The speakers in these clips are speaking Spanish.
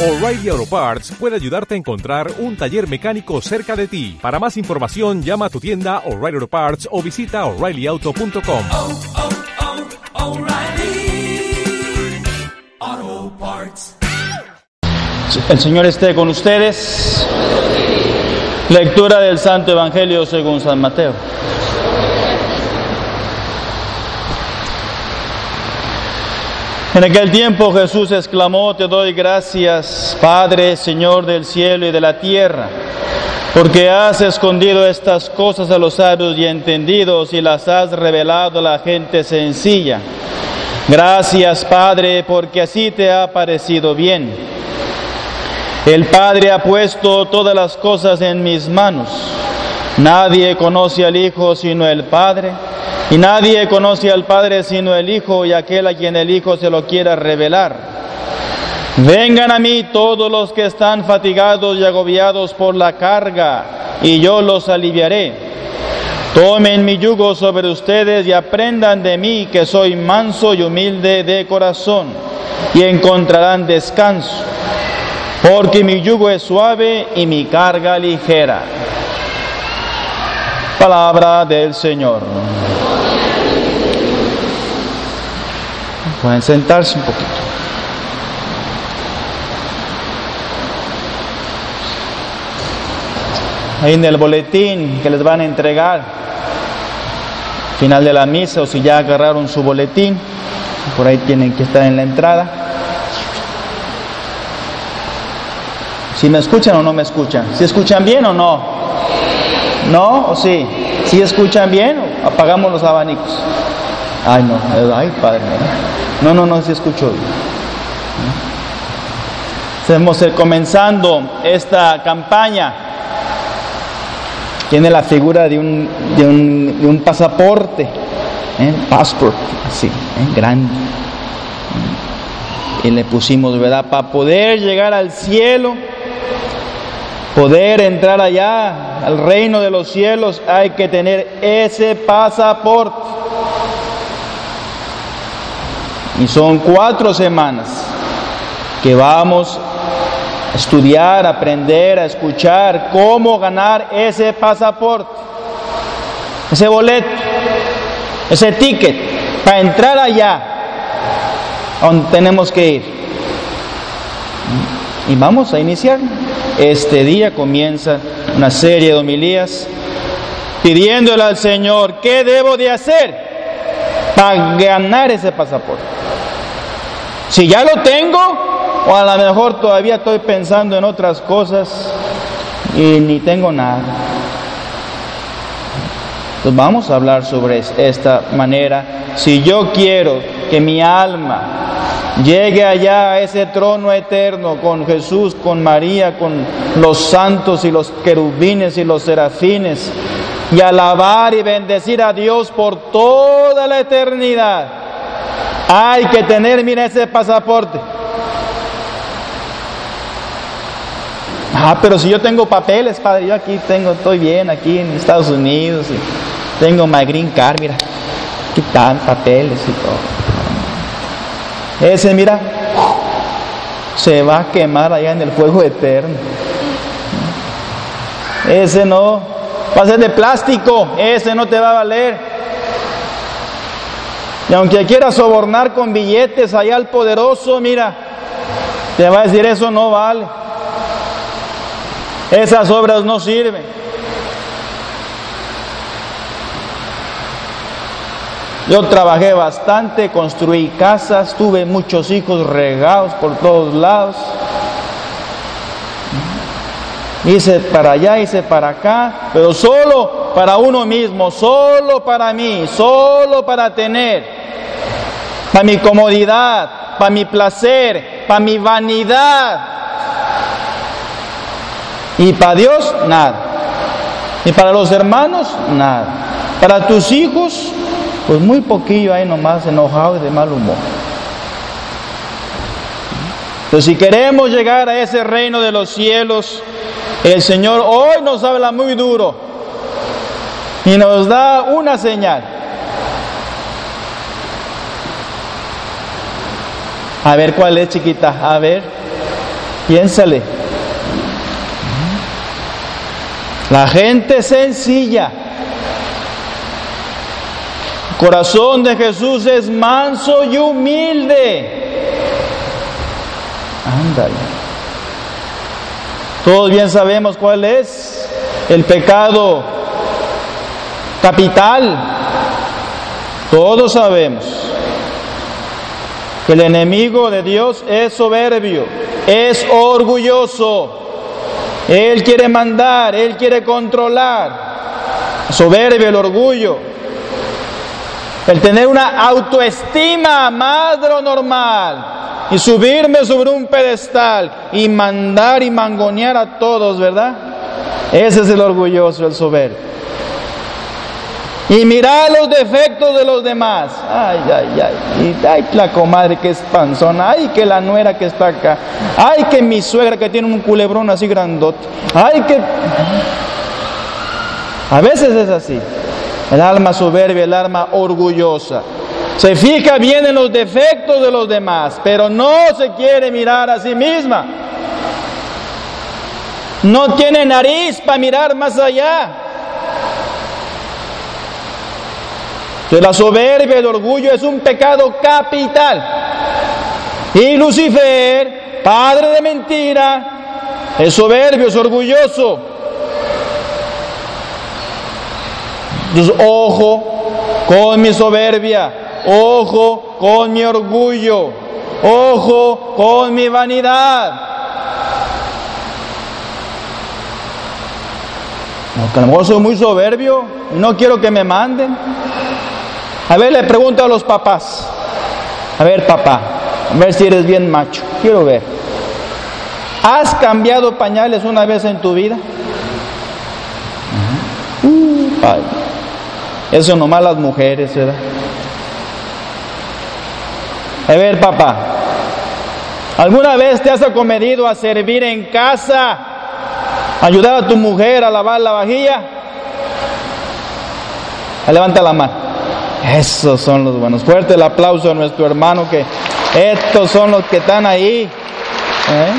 O'Reilly Auto Parts puede ayudarte a encontrar un taller mecánico cerca de ti. Para más información, llama a tu tienda O'Reilly Auto Parts o visita oreillyauto.com. oh, oh, Parts. El Señor esté con ustedes. Lectura del Santo Evangelio según San Mateo. En aquel tiempo Jesús exclamó, te doy gracias, Padre, Señor del cielo y de la tierra, porque has escondido estas cosas a los sabios y entendidos y las has revelado a la gente sencilla. Gracias, Padre, porque así te ha parecido bien. El Padre ha puesto todas las cosas en mis manos. Nadie conoce al Hijo sino el Padre, y nadie conoce al Padre sino el Hijo y aquel a quien el Hijo se lo quiera revelar. Vengan a mí todos los que están fatigados y agobiados por la carga, y yo los aliviaré. Tomen mi yugo sobre ustedes y aprendan de mí que soy manso y humilde de corazón, y encontrarán descanso porque mi yugo es suave y mi carga ligera. Palabra del Señor. Pueden sentarse un poquito. Ahí en el boletín que les van a entregar, final de la misa, o si ya agarraron su boletín, por ahí tienen que estar en la entrada. Si me escuchan o no me escuchan. ¿Si escuchan bien o no? ¿No o sí? ¿Si escuchan bien? Apagamos los abanicos. Ay, no. Ay, padre. No, no, no, si escucho bien. Estamos comenzando esta campaña. Tiene la figura de un, de un, de un pasaporte. ¿eh? Passport, así, ¿eh? grande. Y le pusimos, ¿verdad? Para poder llegar al cielo poder entrar allá al reino de los cielos hay que tener ese pasaporte. Y son cuatro semanas que vamos a estudiar, a aprender, a escuchar cómo ganar ese pasaporte, ese boleto, ese ticket para entrar allá donde tenemos que ir. Y vamos a iniciar. Este día comienza una serie de homilías pidiéndole al Señor, ¿qué debo de hacer para ganar ese pasaporte? Si ya lo tengo, o a lo mejor todavía estoy pensando en otras cosas y ni tengo nada. Entonces vamos a hablar sobre esta manera. Si yo quiero que mi alma llegue allá a ese trono eterno con Jesús, con María, con los santos y los querubines y los serafines, y alabar y bendecir a Dios por toda la eternidad. Hay que tener, mira, ese pasaporte. Ah, pero si yo tengo papeles, padre, yo aquí tengo, estoy bien aquí en Estados Unidos, y tengo my green card, mira, aquí están papeles y todo. Ese, mira, se va a quemar allá en el fuego eterno. Ese no, va a ser de plástico, ese no te va a valer. Y aunque quieras sobornar con billetes allá al poderoso, mira, te va a decir eso no vale. Esas obras no sirven. Yo trabajé bastante, construí casas, tuve muchos hijos regados por todos lados. Hice para allá, hice para acá, pero solo para uno mismo, solo para mí, solo para tener, para mi comodidad, para mi placer, para mi vanidad. Y para Dios, nada. Y para los hermanos, nada. Para tus hijos, pues muy poquillo ahí nomás enojado y de mal humor. Entonces, si queremos llegar a ese reino de los cielos, el Señor hoy nos habla muy duro y nos da una señal. A ver cuál es, chiquita. A ver. Piénsale. La gente sencilla. El corazón de Jesús es manso y humilde. Ándale. Todos bien sabemos cuál es el pecado capital. Todos sabemos el enemigo de Dios es soberbio, es orgulloso. Él quiere mandar, Él quiere controlar. Soberbio, el orgullo. El tener una autoestima más de lo normal. Y subirme sobre un pedestal y mandar y mangonear a todos, ¿verdad? Ese es el orgulloso, el soberbio. Y mirar los defectos de los demás. Ay, ay, ay. Y, ay, la comadre que es panzona. Ay, que la nuera que está acá. Ay, que mi suegra que tiene un culebrón así grandote. Ay, que... A veces es así. El alma soberbia, el alma orgullosa. Se fija bien en los defectos de los demás, pero no se quiere mirar a sí misma. No tiene nariz para mirar más allá. Que la soberbia, el orgullo es un pecado capital. Y Lucifer, padre de mentira, es soberbio, es orgulloso. Entonces, ojo con mi soberbia, ojo con mi orgullo, ojo con mi vanidad. No, que a lo mejor soy muy soberbio no quiero que me manden. A ver, le pregunto a los papás. A ver, papá, a ver si eres bien macho. Quiero ver. ¿Has cambiado pañales una vez en tu vida? Uh, ay. Eso nomás las mujeres, ¿verdad? A ver, papá, ¿alguna vez te has acomedido a servir en casa? ¿Ayudar a tu mujer a lavar la vajilla? Levanta la mano. Esos son los buenos. Fuerte el aplauso a nuestro hermano que estos son los que están ahí. ¿eh?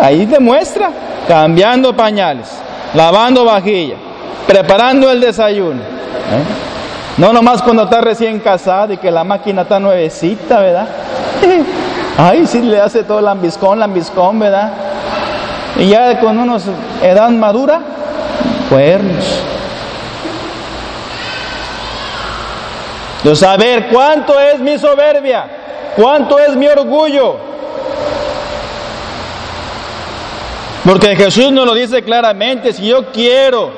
Ahí demuestra, cambiando pañales, lavando vajilla, preparando el desayuno. ¿eh? No nomás cuando está recién casado y que la máquina está nuevecita, ¿verdad? Ay, sí le hace todo lambiscón, lambiscón, ¿verdad? Y ya con unos edad madura, cuernos. De saber cuánto es mi soberbia, cuánto es mi orgullo. Porque Jesús nos lo dice claramente, si yo quiero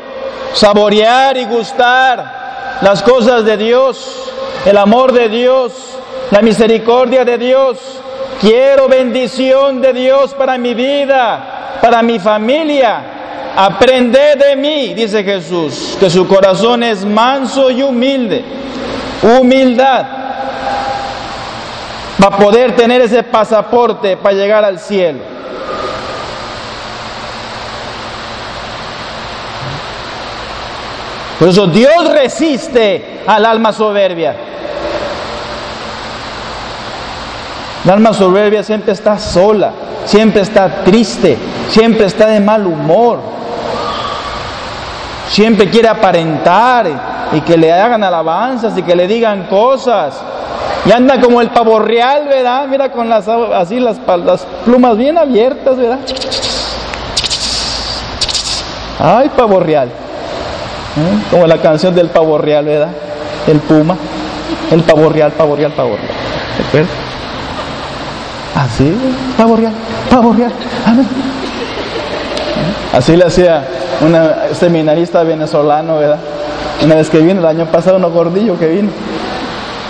saborear y gustar las cosas de Dios, el amor de Dios, la misericordia de Dios, quiero bendición de Dios para mi vida, para mi familia, aprended de mí, dice Jesús, que su corazón es manso y humilde humildad, va a poder tener ese pasaporte para llegar al cielo. Por eso Dios resiste al alma soberbia. El alma soberbia siempre está sola, siempre está triste, siempre está de mal humor, siempre quiere aparentar y que le hagan alabanzas y que le digan cosas. Y anda como el pavo real, ¿verdad? Mira con las así las, las plumas bien abiertas, ¿verdad? Ay, pavo real. ¿Eh? Como la canción del pavo real, ¿verdad? El puma. El pavo real, pavo real, pavo. ¿De? Así, pavo real. Amén. Así le hacía un seminarista venezolano, ¿verdad? Una vez que vino, el año pasado, uno gordillo que vino,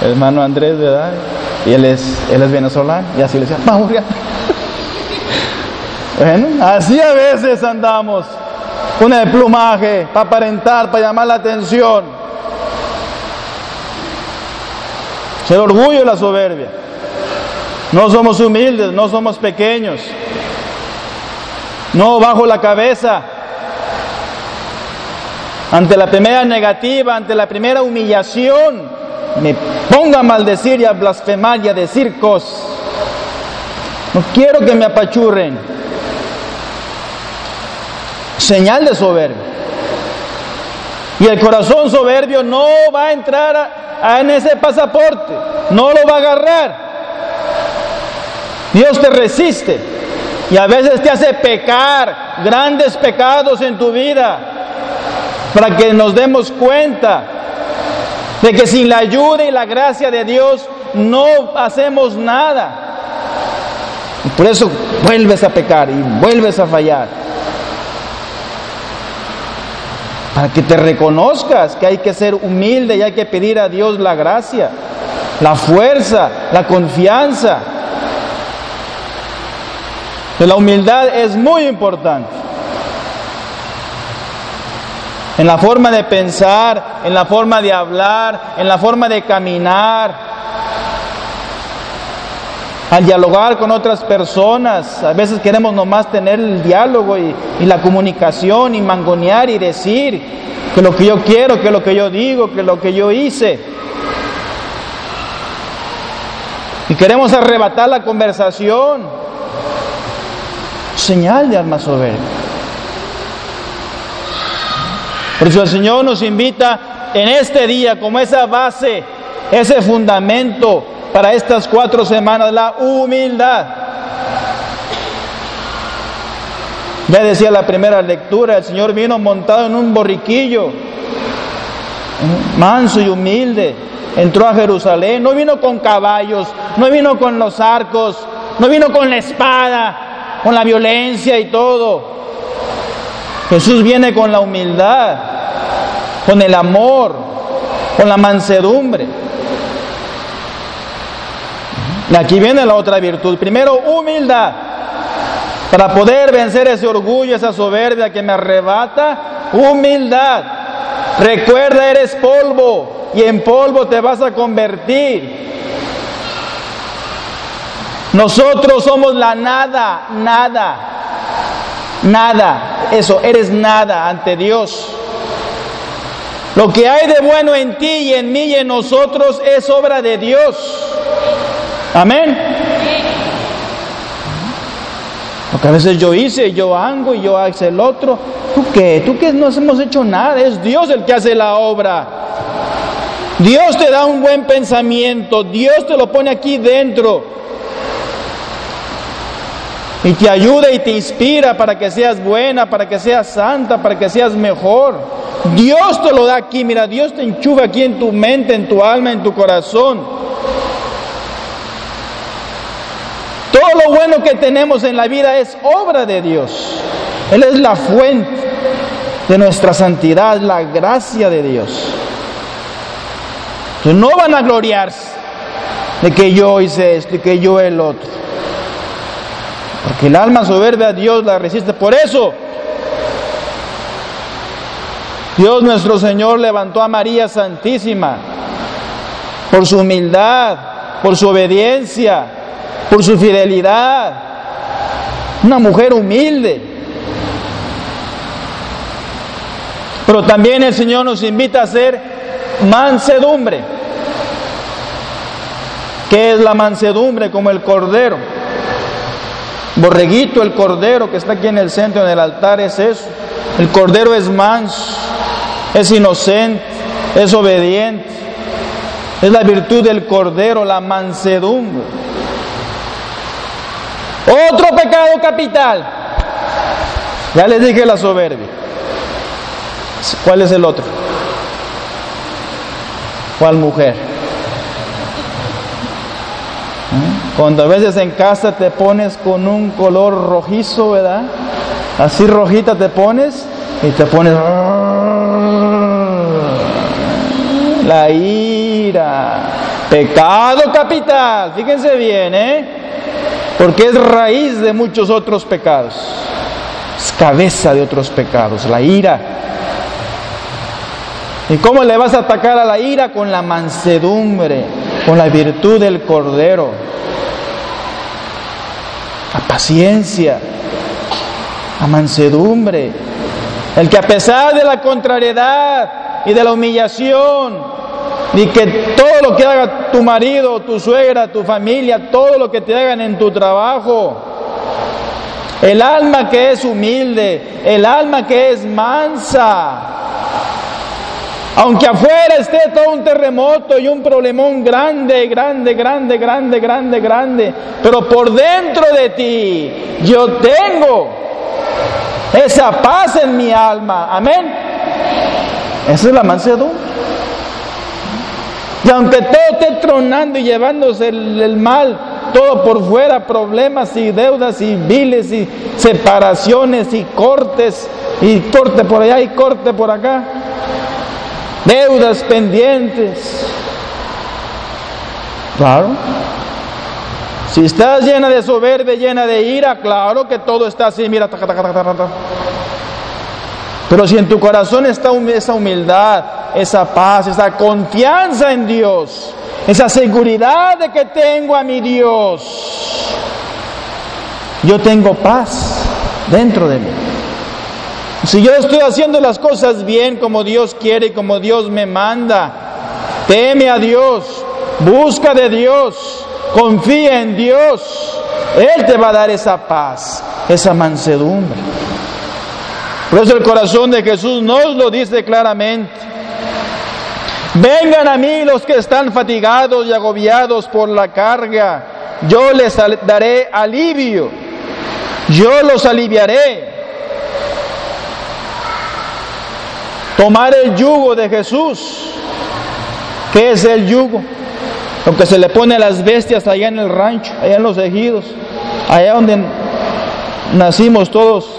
el hermano Andrés, ¿verdad? Y él es, él es venezolano, y así le decía, vamos. Bueno, así a veces andamos, una de plumaje, para aparentar, para llamar la atención. El orgullo y la soberbia. No somos humildes, no somos pequeños. No bajo la cabeza ante la primera negativa, ante la primera humillación, me pongo a maldecir y a blasfemar y a decir cosas. No quiero que me apachurren. Señal de soberbia. Y el corazón soberbio no va a entrar en ese pasaporte, no lo va a agarrar. Dios te resiste y a veces te hace pecar grandes pecados en tu vida para que nos demos cuenta de que sin la ayuda y la gracia de Dios no hacemos nada. Y por eso vuelves a pecar y vuelves a fallar. Para que te reconozcas que hay que ser humilde y hay que pedir a Dios la gracia, la fuerza, la confianza. La humildad es muy importante. En la forma de pensar, en la forma de hablar, en la forma de caminar, al dialogar con otras personas. A veces queremos nomás tener el diálogo y, la comunicación y mangonear y decir que lo que yo quiero, que lo que yo digo, que lo que yo hice. Y queremos arrebatar la conversación. Señal de alma soberbia. Por eso el Señor nos invita en este día como esa base, ese fundamento para estas cuatro semanas, la humildad. Ya decía la primera lectura, el Señor vino montado en un borriquillo, manso y humilde, entró a Jerusalén, no vino con caballos, no vino con los arcos, no vino con la espada, con la violencia y todo. Jesús viene con la humildad, con el amor, con la mansedumbre. Y aquí viene la otra virtud. Primero, humildad. Para poder vencer ese orgullo, esa soberbia que me arrebata, humildad. Recuerda, eres polvo y en polvo te vas a convertir. Nosotros somos la nada, nada, nada. Eso, eres nada ante Dios. Lo que hay de bueno en ti y en mí y en nosotros es obra de Dios. Amén. Lo que a veces yo hice, yo hago y yo hago el otro. ¿Tú qué? ¿Tú qué? No hemos hecho nada. Es Dios el que hace la obra. Dios te da un buen pensamiento. Dios te lo pone aquí dentro. Y te ayuda y te inspira para que seas buena, para que seas santa, para que seas mejor. Dios te lo da aquí. Mira, Dios te enchufa aquí en tu mente, en tu alma, en tu corazón. Todo lo bueno que tenemos en la vida es obra de Dios. Él es la fuente de nuestra santidad, la gracia de Dios. Entonces no van a gloriarse de que yo hice esto y que yo el otro. Porque el alma soberbia a Dios la resiste. Por eso Dios nuestro Señor levantó a María Santísima por su humildad, por su obediencia, por su fidelidad. Una mujer humilde. Pero también el Señor nos invita a hacer mansedumbre. ¿Qué es la mansedumbre? Como el cordero. Borreguito, el cordero que está aquí en el centro del altar es eso. El cordero es manso, es inocente, es obediente. Es la virtud del cordero, la mansedumbre. Otro pecado capital. Ya les dije la soberbia. ¿Cuál es el otro? ¿Cuál mujer? Cuando a veces en casa te pones con un color rojizo, ¿verdad? Así rojita te pones y te pones la ira, pecado capital, fíjense bien, ¿eh? Porque es raíz de muchos otros pecados, es cabeza de otros pecados, la ira. ¿Y cómo le vas a atacar a la ira? Con la mansedumbre, con la virtud del cordero, la paciencia, la mansedumbre, el que a pesar de la contrariedad y de la humillación, ni que todo lo que haga tu marido, tu suegra, tu familia, todo lo que te hagan en tu trabajo. El alma que es humilde, el alma que es mansa. Aunque afuera esté todo un terremoto y un problemón grande, grande, grande, grande, grande, grande, pero por dentro de ti yo tengo esa paz en mi alma. Amén. Esa es la mansedumbre. Y aunque todo esté tronando y llevándose el, el mal, todo por fuera, problemas y deudas y viles y separaciones y cortes, y corte por allá y corte por acá, deudas pendientes. Claro. Si estás llena de soberbia, llena de ira, claro que todo está así, mira. Pero si en tu corazón está esa humildad, esa paz, esa confianza en Dios, esa seguridad de que tengo a mi Dios, yo tengo paz dentro de mí. Si yo estoy haciendo las cosas bien como Dios quiere y como Dios me manda, teme a Dios, busca de Dios, confía en Dios, Él te va a dar esa paz, esa mansedumbre. Por eso el corazón de Jesús nos lo dice claramente. Vengan a mí los que están fatigados y agobiados por la carga. Yo les daré alivio. Yo los aliviaré. Tomar el yugo de Jesús. ¿Qué es el yugo? Lo que se le pone a las bestias allá en el rancho, allá en los ejidos, allá donde nacimos todos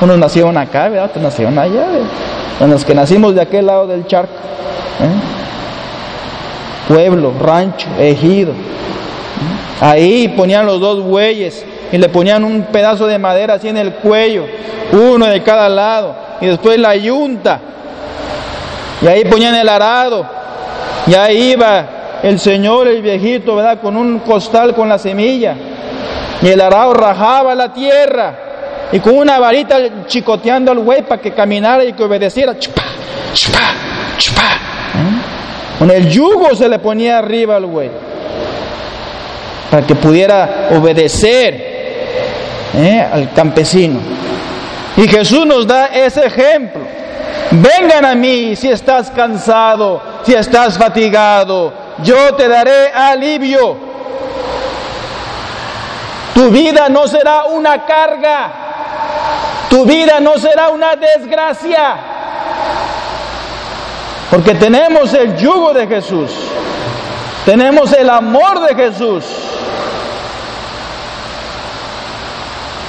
unos nacieron acá, ¿verdad? otros nacieron allá. En los que nacimos de aquel lado del charco. ¿eh? Pueblo, rancho, ejido. Ahí ponían los dos bueyes y le ponían un pedazo de madera así en el cuello, uno de cada lado, y después la yunta. Y ahí ponían el arado. Y ahí iba el señor, el viejito, ¿verdad? Con un costal con la semilla. Y el arado rajaba la tierra y con una varita chicoteando al güey para que caminara y que obedeciera. Chupa, chupa, chupa. ¿Eh? Con el yugo se le ponía arriba al güey para que pudiera obedecer ¿eh? al campesino. Y Jesús nos da ese ejemplo. Vengan a mí si estás cansado, si estás fatigado, yo te daré alivio. Tu vida no será una carga, tu vida no será una desgracia. Porque tenemos el yugo de Jesús. Tenemos el amor de Jesús.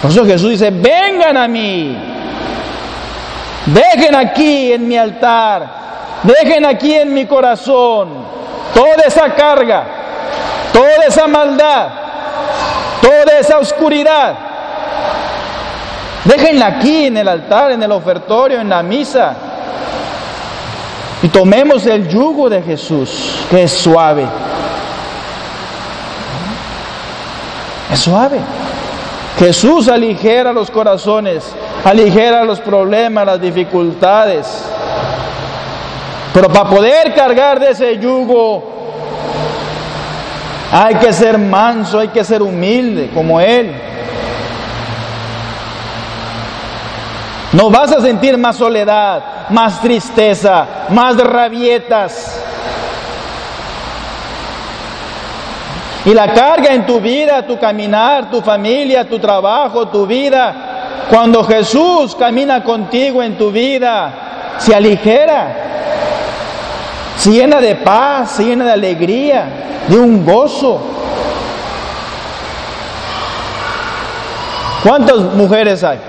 Por eso Jesús dice, vengan a mí. Dejen aquí en mi altar. Dejen aquí en mi corazón toda esa carga, toda esa maldad, toda esa oscuridad. Déjenla aquí en el altar, en el ofertorio, en la misa. Y tomemos el yugo de Jesús, que es suave. Es suave. Jesús aligera los corazones, aligera los problemas, las dificultades. Pero para poder cargar de ese yugo, hay que ser manso, hay que ser humilde como Él. No vas a sentir más soledad, más tristeza, más rabietas. Y la carga en tu vida, tu caminar, tu familia, tu trabajo, tu vida, cuando Jesús camina contigo en tu vida, se aligera, se llena de paz, se llena de alegría, de un gozo. ¿Cuántas mujeres hay?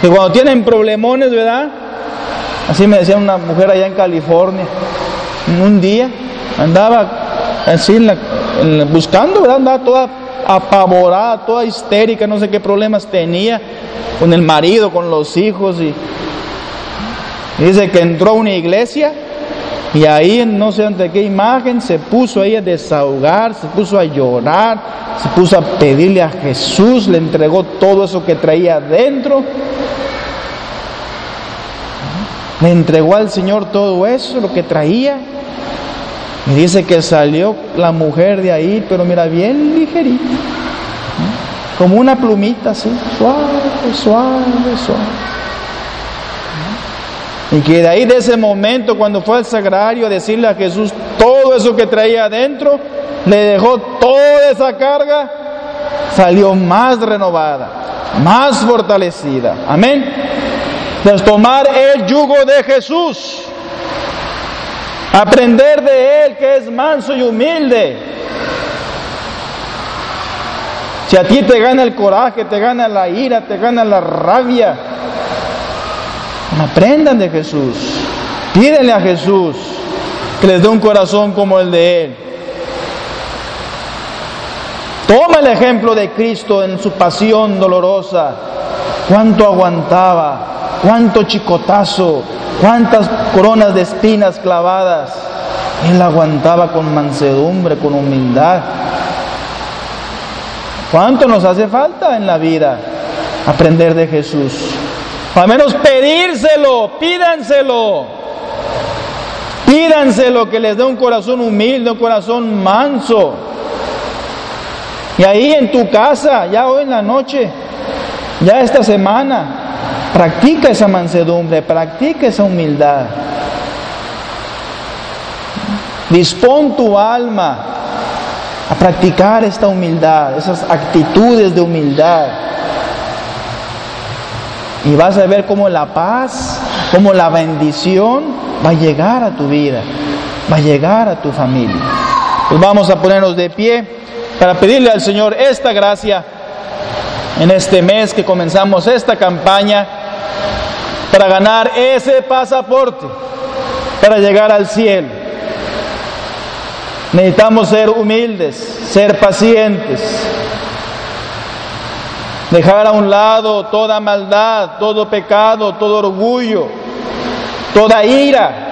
Que cuando tienen problemones, ¿verdad? Así me decía una mujer allá en California. Un día andaba así buscando, ¿verdad? Andaba toda apavorada, toda histérica, no sé qué problemas tenía con el marido, con los hijos. Y, dice que entró a una iglesia y ahí, no sé ante qué imagen, se puso ahí a desahogar, se puso a llorar, se puso a pedirle a Jesús, le entregó todo eso que traía adentro. Le entregó al Señor todo eso, lo que traía. Dice que salió la mujer de ahí, pero mira, bien ligerita. Como una plumita así, suave, suave, suave. Y que de ahí de ese momento, cuando fue al sagrario a decirle a Jesús todo eso que traía adentro, le dejó toda esa carga, salió más renovada, más fortalecida. Amén. Entonces tomar el yugo de Jesús, aprender de Él que es manso y humilde. Si a ti te gana el coraje, te gana la ira, te gana la rabia, aprendan de Jesús. Pídenle a Jesús que les dé un corazón como el de Él. Toma el ejemplo de Cristo en su pasión dolorosa. Cuánto aguantaba, cuánto chicotazo, cuántas coronas de espinas clavadas. Él aguantaba con mansedumbre, con humildad. ¿Cuánto nos hace falta en la vida aprender de Jesús? Al menos pedírselo, pídanselo. Pídanselo que les dé un corazón humilde, un corazón manso. Y ahí en tu casa, ya hoy en la noche, ya esta semana, practica esa mansedumbre, practica esa humildad. Dispón tu alma a practicar esta humildad, esas actitudes de humildad. Y vas a ver cómo la paz, cómo la bendición va a llegar a tu vida, va a llegar a tu familia. Pues vamos a ponernos de pie para pedirle al Señor esta gracia en este mes que comenzamos esta campaña para ganar ese pasaporte, para llegar al cielo. Necesitamos ser humildes, ser pacientes, dejar a un lado toda maldad, todo pecado, todo orgullo, toda ira.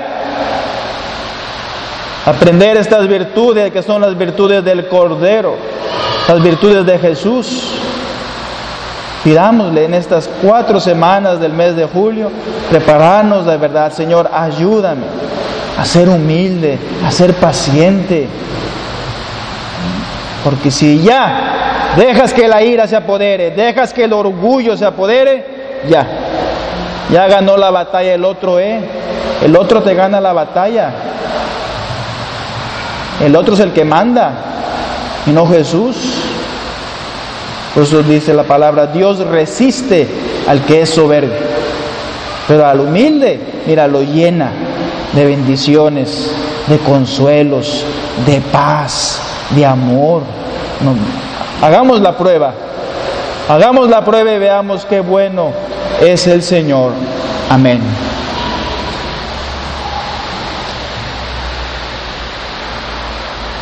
Aprender estas virtudes que son las virtudes del Cordero, las virtudes de Jesús. Pidámosle en estas cuatro semanas del mes de julio, prepararnos de verdad, Señor, ayúdame a ser humilde, a ser paciente. Porque si ya dejas que la ira se apodere, dejas que el orgullo se apodere, ya, ya ganó la batalla el otro, ¿eh? El otro te gana la batalla. El otro es el que manda y no Jesús. Por eso dice la palabra, Dios resiste al que es soberbio, pero al humilde, mira, lo llena de bendiciones, de consuelos, de paz, de amor. Hagamos la prueba, hagamos la prueba y veamos qué bueno es el Señor. Amén.